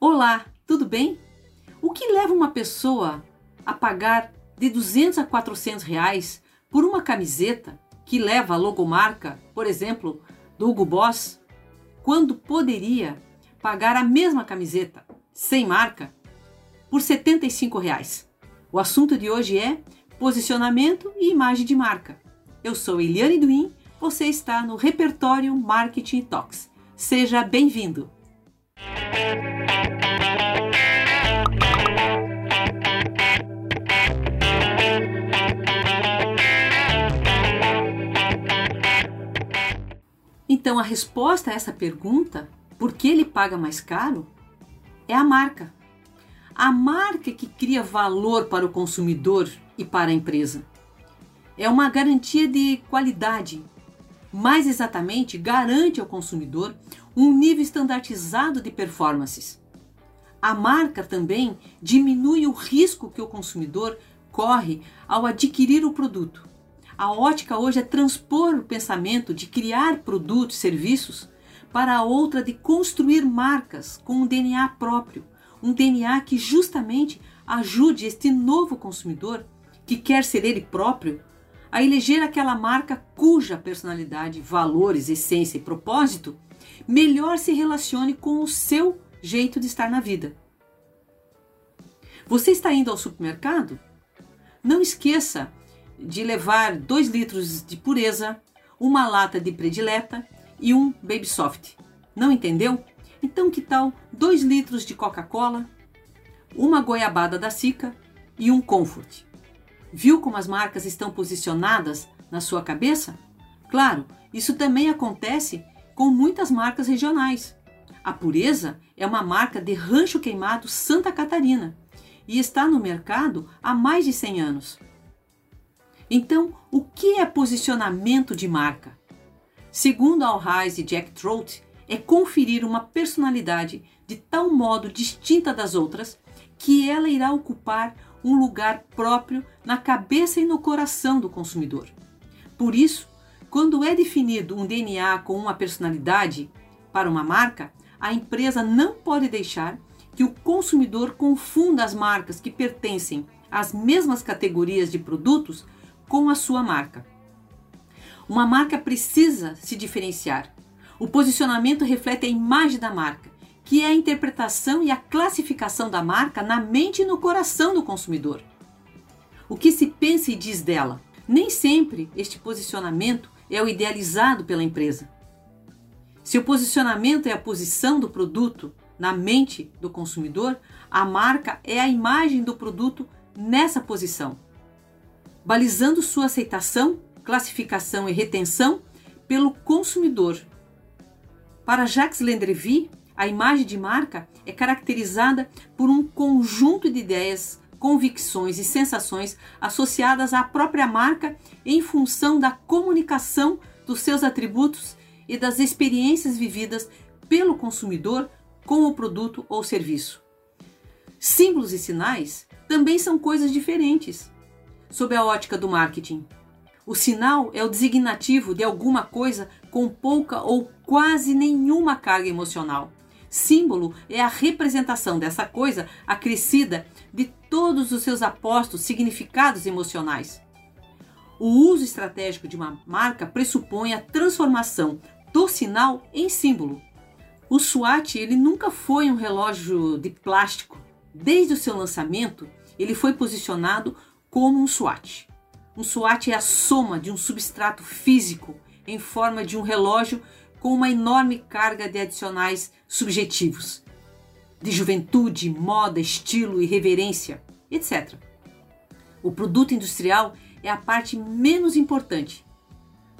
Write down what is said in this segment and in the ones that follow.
Olá, tudo bem? O que leva uma pessoa a pagar de 200 a 400 reais por uma camiseta que leva a logomarca, por exemplo, do Hugo Boss, quando poderia pagar a mesma camiseta, sem marca, por 75 reais? O assunto de hoje é posicionamento e imagem de marca. Eu sou Eliane Duin, você está no Repertório Marketing Talks. Seja bem-vindo! Então, a resposta a essa pergunta, por que ele paga mais caro, é a marca. A marca que cria valor para o consumidor e para a empresa. É uma garantia de qualidade. Mais exatamente, garante ao consumidor um nível estandartizado de performances. A marca também diminui o risco que o consumidor corre ao adquirir o produto. A ótica hoje é transpor o pensamento de criar produtos serviços para a outra de construir marcas com um DNA próprio, um DNA que justamente ajude este novo consumidor, que quer ser ele próprio, a eleger aquela marca cuja personalidade, valores, essência e propósito melhor se relacione com o seu jeito de estar na vida. Você está indo ao supermercado? Não esqueça de levar 2 litros de pureza, uma lata de predileta e um Baby Soft. Não entendeu? Então que tal 2 litros de Coca-Cola, uma goiabada da Sica e um Comfort? Viu como as marcas estão posicionadas na sua cabeça? Claro, isso também acontece com muitas marcas regionais. A Pureza é uma marca de Rancho Queimado Santa Catarina e está no mercado há mais de 100 anos. Então, o que é posicionamento de marca? Segundo Alhais e Jack Trout, é conferir uma personalidade de tal modo distinta das outras que ela irá ocupar um lugar próprio na cabeça e no coração do consumidor. Por isso, quando é definido um DNA com uma personalidade para uma marca, a empresa não pode deixar que o consumidor confunda as marcas que pertencem às mesmas categorias de produtos com a sua marca. Uma marca precisa se diferenciar. O posicionamento reflete a imagem da marca, que é a interpretação e a classificação da marca na mente e no coração do consumidor. O que se pensa e diz dela. Nem sempre este posicionamento é o idealizado pela empresa. Se o posicionamento é a posição do produto na mente do consumidor, a marca é a imagem do produto nessa posição balizando sua aceitação, classificação e retenção pelo consumidor. Para Jacques Landrevy, a imagem de marca é caracterizada por um conjunto de ideias, convicções e sensações associadas à própria marca em função da comunicação dos seus atributos e das experiências vividas pelo consumidor com o produto ou serviço. Símbolos e sinais também são coisas diferentes sob a ótica do marketing. O sinal é o designativo de alguma coisa com pouca ou quase nenhuma carga emocional. Símbolo é a representação dessa coisa acrescida de todos os seus apostos significados emocionais. O uso estratégico de uma marca pressupõe a transformação do sinal em símbolo. O SWAT ele nunca foi um relógio de plástico. Desde o seu lançamento, ele foi posicionado como um SWAT. Um SWAT é a soma de um substrato físico em forma de um relógio com uma enorme carga de adicionais subjetivos, de juventude, moda, estilo, irreverência, etc. O produto industrial é a parte menos importante.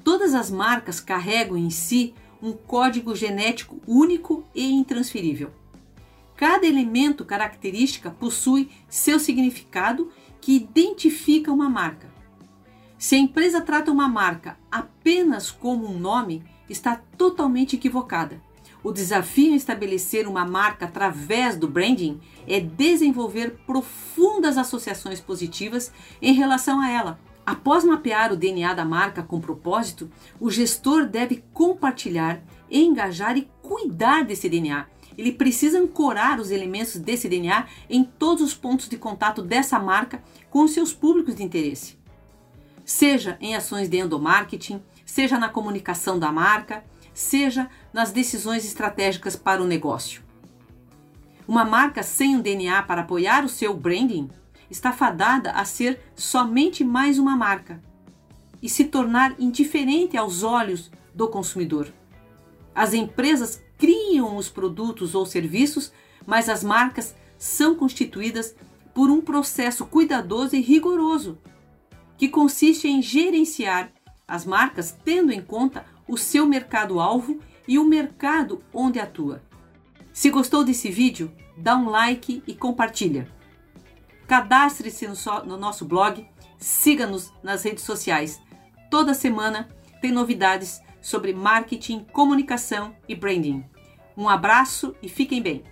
Todas as marcas carregam em si um código genético único e intransferível. Cada elemento característica possui seu significado que identifica uma marca. Se a empresa trata uma marca apenas como um nome, está totalmente equivocada. O desafio em estabelecer uma marca através do branding é desenvolver profundas associações positivas em relação a ela. Após mapear o DNA da marca com propósito, o gestor deve compartilhar, engajar e cuidar desse DNA, ele precisa ancorar os elementos desse DNA em todos os pontos de contato dessa marca com os seus públicos de interesse. Seja em ações de endomarketing, seja na comunicação da marca, seja nas decisões estratégicas para o negócio. Uma marca sem um DNA para apoiar o seu branding está fadada a ser somente mais uma marca e se tornar indiferente aos olhos do consumidor. As empresas os produtos ou serviços, mas as marcas são constituídas por um processo cuidadoso e rigoroso, que consiste em gerenciar as marcas tendo em conta o seu mercado-alvo e o mercado onde atua. Se gostou desse vídeo, dá um like e compartilha. Cadastre-se no, nosso blog, siga-nos nas redes sociais. Toda semana tem novidades sobre marketing, comunicação e branding. Um abraço e fiquem bem!